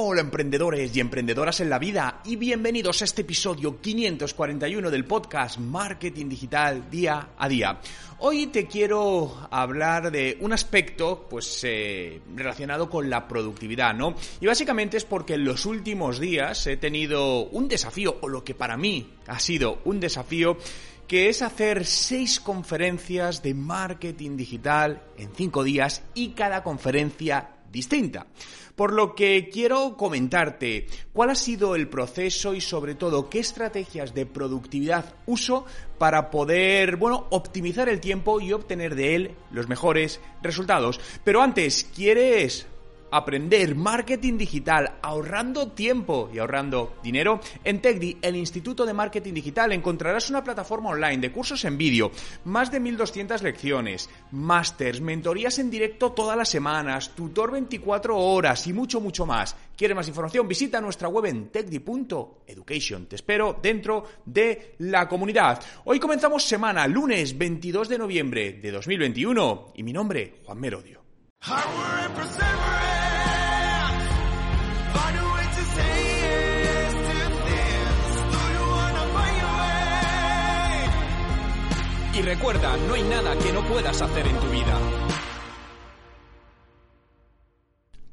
Hola emprendedores y emprendedoras en la vida y bienvenidos a este episodio 541 del podcast Marketing Digital Día a Día. Hoy te quiero hablar de un aspecto pues eh, relacionado con la productividad, ¿no? Y básicamente es porque en los últimos días he tenido un desafío, o lo que para mí ha sido un desafío, que es hacer seis conferencias de marketing digital en cinco días y cada conferencia distinta. Por lo que quiero comentarte cuál ha sido el proceso y sobre todo qué estrategias de productividad uso para poder, bueno, optimizar el tiempo y obtener de él los mejores resultados. Pero antes, ¿quieres aprender marketing digital ahorrando tiempo y ahorrando dinero? En TechDi, el Instituto de Marketing Digital, encontrarás una plataforma online de cursos en vídeo, más de 1200 lecciones, másters, mentorías en directo todas las semanas, tutor 24 horas y mucho, mucho más. ¿Quieres más información? Visita nuestra web en techdi.education. Te espero dentro de la comunidad. Hoy comenzamos semana, lunes 22 de noviembre de 2021 y mi nombre, Juan Merodio. Y recuerda, no hay nada que no puedas hacer en tu vida.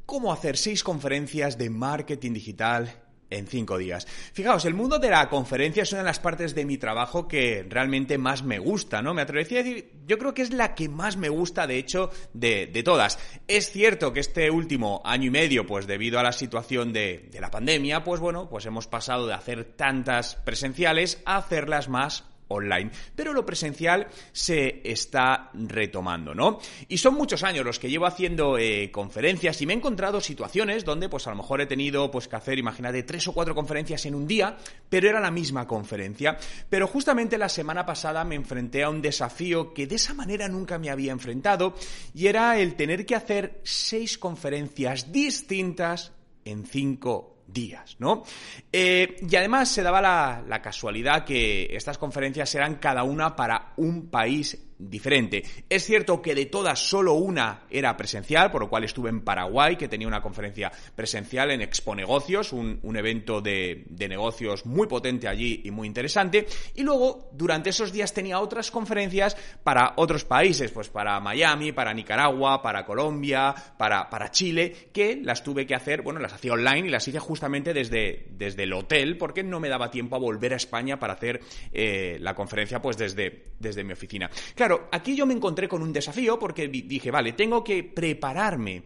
¿Cómo hacer seis conferencias de marketing digital en cinco días. Fijaos, el mundo de la conferencia es una de las partes de mi trabajo que realmente más me gusta, ¿no? Me atrevería a decir, yo creo que es la que más me gusta, de hecho, de, todas. Es cierto que este último año y medio, pues debido a la situación de, de la pandemia, pues bueno, pues hemos pasado de hacer tantas presenciales a hacerlas más online. Pero lo presencial se está retomando, ¿no? Y son muchos años los que llevo haciendo eh, conferencias y me he encontrado situaciones donde pues a lo mejor he tenido pues que hacer, imagínate, tres o cuatro conferencias en un día, pero era la misma conferencia. Pero justamente la semana pasada me enfrenté a un desafío que de esa manera nunca me había enfrentado y era el tener que hacer seis conferencias distintas en cinco días, ¿no? Eh, y además se daba la, la casualidad que estas conferencias eran cada una para un país diferente. Es cierto que de todas solo una era presencial, por lo cual estuve en Paraguay, que tenía una conferencia presencial en Expo Negocios, un, evento de, negocios muy potente allí y muy interesante. Y luego, durante esos días tenía otras conferencias para otros países, pues para Miami, para Nicaragua, para Colombia, para, Chile, que las tuve que hacer, bueno, las hacía online y las hice justamente desde, desde el hotel, porque no me daba tiempo a volver a España para hacer eh, la conferencia, pues desde, desde mi oficina. Claro, aquí yo me encontré con un desafío porque dije, vale, tengo que prepararme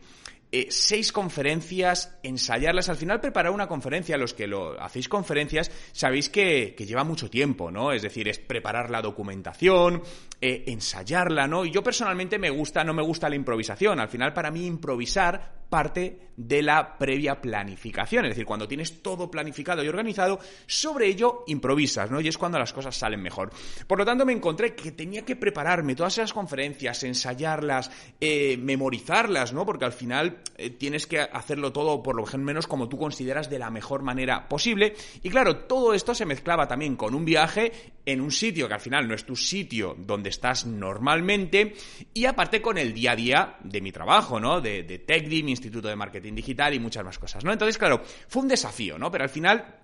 eh, seis conferencias, ensayarlas. Al final, preparar una conferencia, los que lo hacéis conferencias, sabéis que, lleva mucho tiempo, ¿no? Es decir, es preparar la documentación, eh, ensayarla, ¿no? Y yo personalmente me gusta, no me gusta la improvisación. Al final, para mí, improvisar parte de la previa planificación. Es decir, cuando tienes todo planificado y organizado, sobre ello improvisas, ¿no? Y es cuando las cosas salen mejor. Por lo tanto, me encontré que tenía que prepararme todas esas conferencias, ensayarlas, eh, memorizarlas, ¿no? Porque al final eh, tienes que hacerlo todo por lo menos como tú consideras de la mejor manera posible. Y claro, todo esto se mezclaba también con un viaje en un sitio que al final no es tu sitio donde estás normalmente y aparte con el día a día de mi trabajo, ¿no? De, de Instituto de Marketing Digital y muchas más cosas, ¿no? Entonces, claro, fue un desafío, ¿no? Pero al final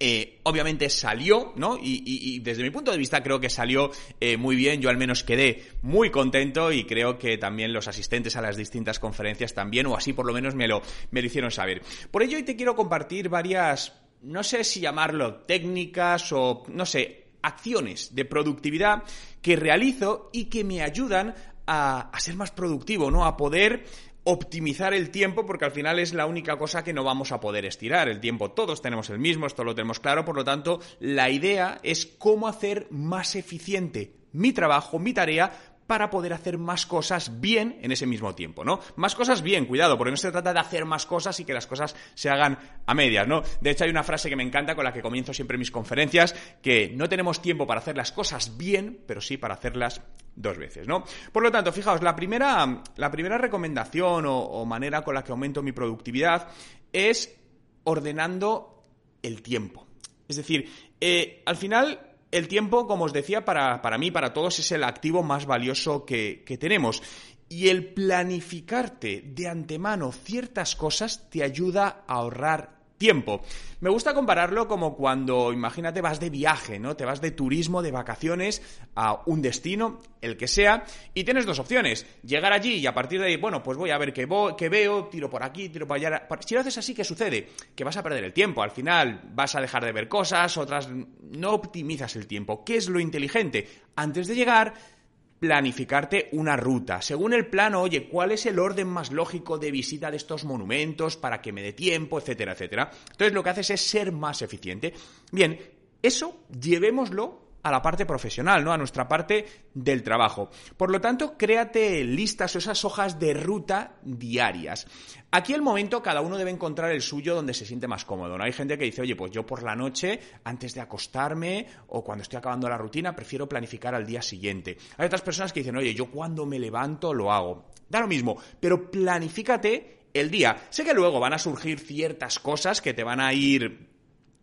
eh, obviamente salió, ¿no? Y, desde mi punto de vista creo que salió eh, muy bien. Yo al menos quedé muy contento y creo que también los asistentes a las distintas conferencias también, o así por lo menos me lo, me lo hicieron saber. Por ello hoy te quiero compartir varias, no sé si llamarlo técnicas o, no sé, acciones de productividad que realizo y que me ayudan a, a ser más productivo, ¿no? A poder optimizar el tiempo porque al final es la única cosa que no vamos a poder estirar. El tiempo todos tenemos el mismo, esto lo tenemos claro, por lo tanto la idea es cómo hacer más eficiente mi trabajo, mi tarea, para poder hacer más cosas bien en ese mismo tiempo, ¿no? Más cosas bien, cuidado, porque no se trata de hacer más cosas y que las cosas se hagan a medias, ¿no? De hecho, hay una frase que me encanta con la que comienzo siempre mis conferencias, que no tenemos tiempo para hacer las cosas bien, pero sí para hacerlas dos veces, ¿no? Por lo tanto, fijaos, la primera, la primera recomendación o, manera con la que aumento mi productividad es ordenando el tiempo. Es decir, eh, al final el tiempo, como os decía, para, para mí, para todos, es el activo más valioso que, que tenemos. Y el planificarte de antemano ciertas cosas te ayuda a ahorrar tiempo. Me gusta compararlo como cuando, imagínate, vas de viaje, ¿no? Te vas de turismo, de vacaciones a un destino, el que sea, y tienes dos opciones. Llegar allí y a partir de ahí, bueno, pues voy a ver qué, qué veo, tiro por aquí, tiro por allá. Si lo haces así, ¿qué sucede? Que vas a perder el tiempo. Al final vas a dejar de ver cosas, otras no optimizas el tiempo. ¿Qué es lo inteligente? Antes de llegar, planificarte una ruta. Según el plano, oye, ¿cuál es el orden más lógico de visita de estos monumentos para que me dé tiempo, etcétera, etcétera? Entonces lo que haces es ser más eficiente. Bien, eso llevémoslo a la parte profesional, ¿no? A nuestra parte del trabajo. Por lo tanto, créate listas o esas hojas de ruta diarias. Aquí el momento cada uno debe encontrar el suyo donde se siente más cómodo. ¿no? Hay gente que dice, oye, pues yo por la noche, antes de acostarme o cuando estoy acabando la rutina, prefiero planificar al día siguiente. Hay otras personas que dicen, oye, yo cuando me levanto lo hago. Da lo mismo, pero planifícate el día. Sé que luego van a surgir ciertas cosas que te van a ir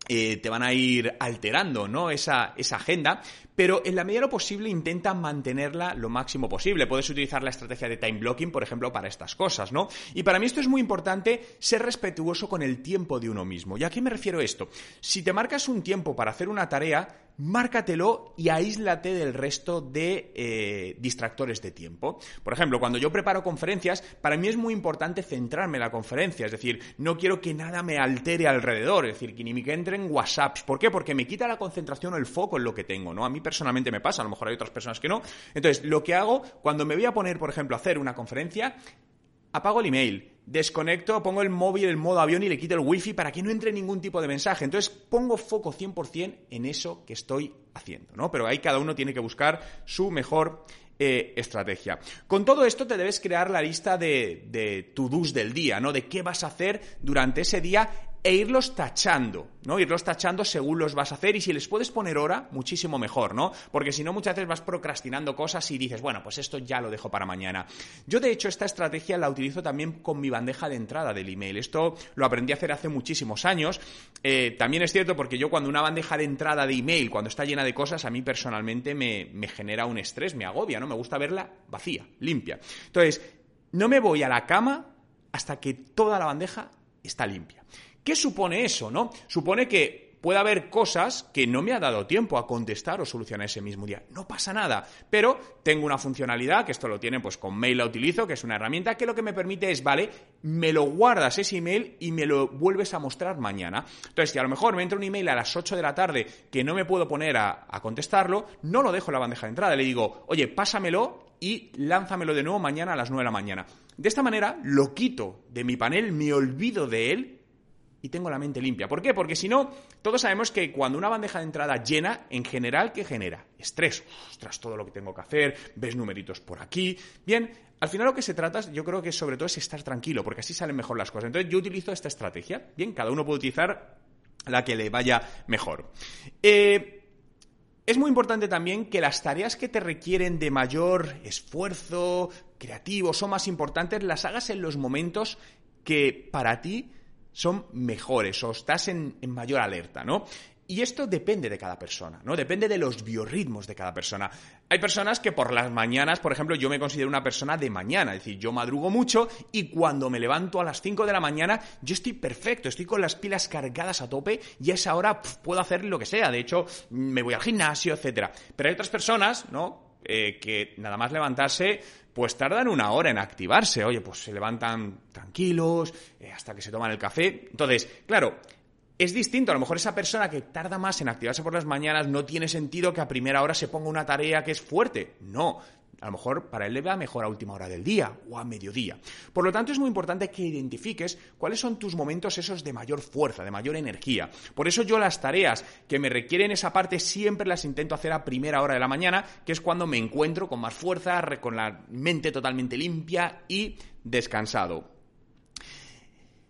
eh, te van a ir alterando, ¿no? Esa, esa agenda, pero en la medida de lo posible intenta mantenerla lo máximo posible. Puedes utilizar la estrategia de time blocking, por ejemplo, para estas cosas, ¿no? Y para mí esto es muy importante, ser respetuoso con el tiempo de uno mismo. ¿Y a qué me refiero esto? Si te marcas un tiempo para hacer una tarea, márcatelo y aíslate del resto de eh, distractores de tiempo. Por ejemplo, cuando yo preparo conferencias, para mí es muy importante centrarme en la conferencia, es decir, no quiero que nada me altere alrededor, es decir, que ni me entren WhatsApps. ¿Por qué? Porque me quita la concentración o el foco en lo que tengo, ¿no? A mí personalmente me pasa, a lo mejor hay otras personas que no. Entonces, lo que hago cuando me voy a poner, por ejemplo, a hacer una conferencia, apago el email, desconecto, pongo el móvil en modo avión y le quito el wifi para que no entre ningún tipo de mensaje. Entonces pongo foco 100% en eso que estoy haciendo, ¿no? Pero ahí cada uno tiene que buscar su mejor eh, estrategia. Con todo esto te debes crear la lista de, de to-dos del día, ¿no? De qué vas a hacer durante ese día e irlos tachando, ¿no? Irlos tachando según los vas a hacer y si les puedes poner hora, muchísimo mejor, ¿no? Porque si no, muchas veces vas procrastinando cosas y dices, bueno, pues esto ya lo dejo para mañana. Yo, de hecho, esta estrategia la utilizo también con mi bandeja de entrada del email. Esto lo aprendí a hacer hace muchísimos años. Eh, también es cierto porque yo cuando una bandeja de entrada de email, cuando está llena de cosas, a mí personalmente me, me genera un estrés, me agobia, ¿no? Me gusta verla vacía, limpia. Entonces, no me voy a la cama hasta que toda la bandeja está limpia. ¿Qué supone eso, no? Supone que puede haber cosas que no me ha dado tiempo a contestar o solucionar ese mismo día. No pasa nada, pero tengo una funcionalidad, que esto lo tiene pues con Mail la utilizo, que es una herramienta que lo que me permite es, vale, me lo guardas ese email y me lo vuelves a mostrar mañana. Entonces, si a lo mejor me entra un email a las 8 de la tarde que no me puedo poner a, a contestarlo, no lo dejo en la bandeja de entrada, le digo, oye, pásamelo y lánzamelo de nuevo mañana a las 9 de la mañana. De esta manera lo quito de mi panel, me olvido de él y tengo la mente limpia. ¿Por qué? Porque si no, todos sabemos que cuando una bandeja de entrada llena, en general, ¿qué genera? Estrés. Ostras, todo lo que tengo que hacer, ves numeritos por aquí. Bien, al final lo que se trata, yo creo que sobre todo es estar tranquilo, porque así salen mejor las cosas. Entonces yo utilizo esta estrategia. Bien, cada uno puede utilizar la que le vaya mejor. Eh, es muy importante también que las tareas que te requieren de mayor esfuerzo creativo, son más importantes, las hagas en los momentos que para ti son mejores o estás en, mayor alerta, ¿no? Y esto depende de cada persona, ¿no? Depende de los biorritmos de cada persona. Hay personas que por las mañanas, por ejemplo, yo me considero una persona de mañana, es decir, yo madrugo mucho y cuando me levanto a las 5 de la mañana, yo estoy perfecto, estoy con las pilas cargadas a tope y a esa hora puedo hacer lo que sea. De hecho, me voy al gimnasio, etcétera. Pero hay otras personas, ¿no? Eh, que nada más levantarse pues tardan una hora en activarse. Oye, pues se levantan tranquilos eh, hasta que se toman el café. Entonces, claro, es distinto. A lo mejor esa persona que tarda más en activarse por las mañanas no tiene sentido que a primera hora se ponga una tarea que es fuerte. No, a lo mejor para él le va mejor a última hora del día o a mediodía. Por lo tanto, es muy importante que identifiques cuáles son tus momentos esos de mayor fuerza, de mayor energía. Por eso yo las tareas que me requieren esa parte siempre las intento hacer a primera hora de la mañana, que es cuando me encuentro con más fuerza, con la mente totalmente limpia y descansado.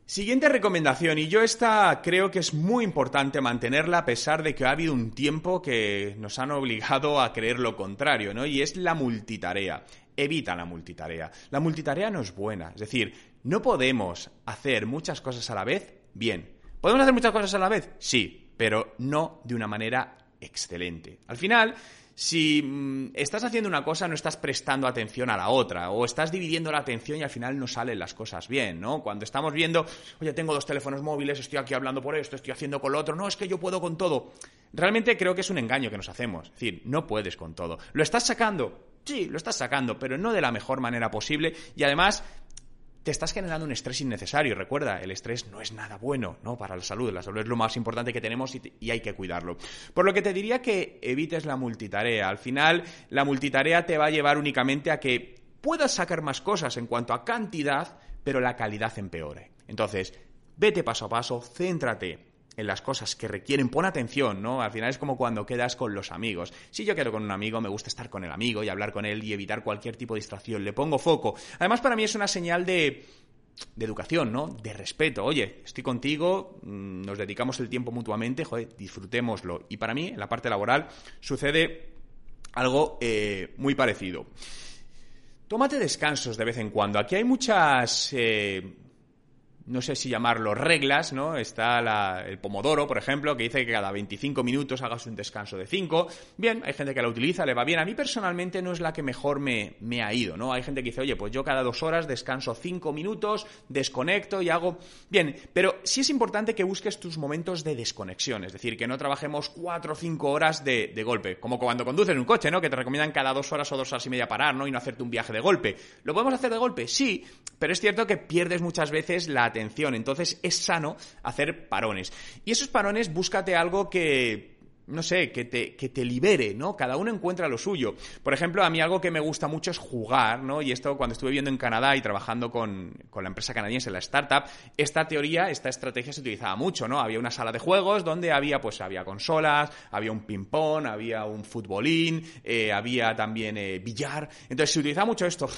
Siguiente recomendación, y yo esta creo que es muy importante mantenerla a pesar de que ha habido un tiempo que nos han obligado a creer lo contrario, ¿no? Y es la multitarea. Evita la multitarea. La multitarea no es buena, es decir, no podemos hacer muchas cosas a la vez bien. ¿Podemos hacer muchas cosas a la vez? Sí, pero no de una manera excelente. Al final, si mm, estás haciendo una cosa no estás prestando atención a la otra, o estás dividiendo la atención y al final no salen las cosas bien, ¿no? Cuando estamos viendo, oye, tengo dos teléfonos móviles, estoy aquí hablando por esto, estoy haciendo con lo otro, no, es que yo puedo con todo. Realmente creo que es un engaño que nos hacemos. Es decir, no puedes con todo. ¿Lo estás sacando? Sí, lo estás sacando, pero no de la mejor manera posible y además te estás generando un estrés innecesario. Recuerda, el estrés no es nada bueno ¿no? para la salud. La salud es lo más importante que tenemos y, hay que cuidarlo. Por lo que te diría que evites la multitarea. Al final, la multitarea te va a llevar únicamente a que puedas sacar más cosas en cuanto a cantidad, pero la calidad empeore. Entonces, vete paso a paso, céntrate en las cosas que requieren, pon atención, ¿no? Al final es como cuando quedas con los amigos. Si yo quedo con un amigo, me gusta estar con el amigo y hablar con él y evitar cualquier tipo de distracción. Le pongo foco. Además, para mí es una señal de, de educación, ¿no? De respeto. Oye, estoy contigo, mm, nos dedicamos el tiempo mutuamente, joder, disfrutémoslo. Y para mí, en la parte laboral, sucede algo eh, muy parecido. Tómate descansos de vez en cuando. Aquí hay muchas eh, no sé si llamarlo reglas, ¿no? Está el pomodoro, por ejemplo, que dice que cada 25 minutos hagas un descanso de 5. Bien, hay gente que la utiliza, le va bien. A mí personalmente no es la que mejor me, me ha ido, ¿no? Hay gente que dice, oye, pues yo cada dos horas descanso 5 minutos, desconecto y hago... Bien, pero sí es importante que busques tus momentos de desconexión, es decir, que no trabajemos 4 o 5 horas de, de golpe, como cuando conduces un coche, ¿no? Que te recomiendan cada dos horas o dos horas y media parar, ¿no? Y no hacerte un viaje de golpe. ¿Lo podemos hacer de golpe? Sí, pero es cierto que pierdes muchas veces la atención. Entonces es sano hacer parones. Y esos parones búscate algo que no sé, que te, que te libere, ¿no? Cada uno encuentra lo suyo. Por ejemplo, a mí algo que me gusta mucho es jugar, ¿no? Y esto cuando estuve viviendo en Canadá y trabajando con, con, la empresa canadiense, la startup, esta teoría, esta estrategia se utilizaba mucho, ¿no? Había una sala de juegos donde había, pues, había consolas, había un ping-pong, había un futbolín, eh, había también eh, billar. Entonces se utilizaba mucho esto.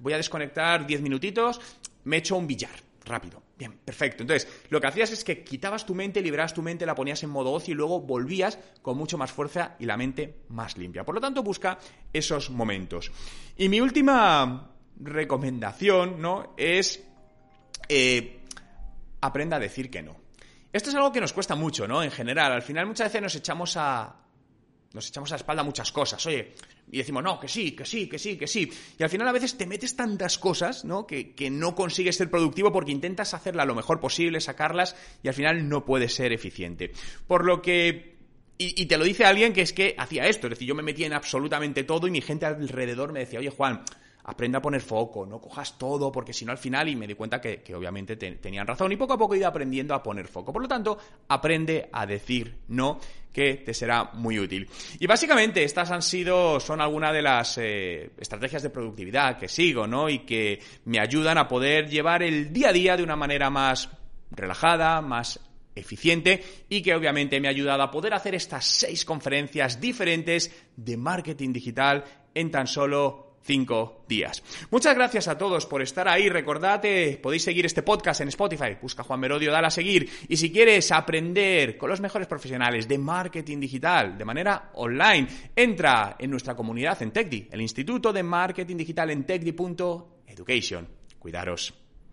Voy a desconectar 10 minutitos, me echo un billar rápido. Bien, perfecto. Entonces, lo que hacías es que quitabas tu mente, liberabas tu mente, la ponías en modo ocio y luego volvías con mucho más fuerza y la mente más limpia. Por lo tanto, busca esos momentos. Y mi última recomendación, ¿no? Es eh, aprenda a decir que no. Esto es algo que nos cuesta mucho, ¿no? En general, al final muchas veces nos echamos a, nos echamos a la espalda muchas cosas. Oye, y decimos, no, que sí, que sí, que sí, que sí. Y al final a veces te metes tantas cosas, ¿no? Que, que no consigues ser productivo porque intentas hacerla lo mejor posible, sacarlas, y al final no puedes ser eficiente. Por lo que y, y, te lo dice alguien que es que hacía esto, es decir, yo me metía en absolutamente todo y mi gente alrededor me decía, oye Juan, aprende a poner foco, no cojas todo, porque si no al final, y me di cuenta que, obviamente tenían razón, y poco a poco he ido aprendiendo a poner foco. Por lo tanto, aprende a decir no, que te será muy útil. Y básicamente estas han sido, son algunas de las eh, estrategias de productividad que sigo, ¿no? Y que me ayudan a poder llevar el día a día de una manera más relajada, más eficiente y que obviamente me ha ayudado a poder hacer estas seis conferencias diferentes de marketing digital en tan solo cinco días. Muchas gracias a todos por estar ahí. Recordate, podéis seguir este podcast en Spotify. Busca Juan Merodio, dale a seguir. Y si quieres aprender con los mejores profesionales de marketing digital de manera online, entra en nuestra comunidad en TechDi, el Instituto de Marketing Digital en techdi.education. Cuidaros.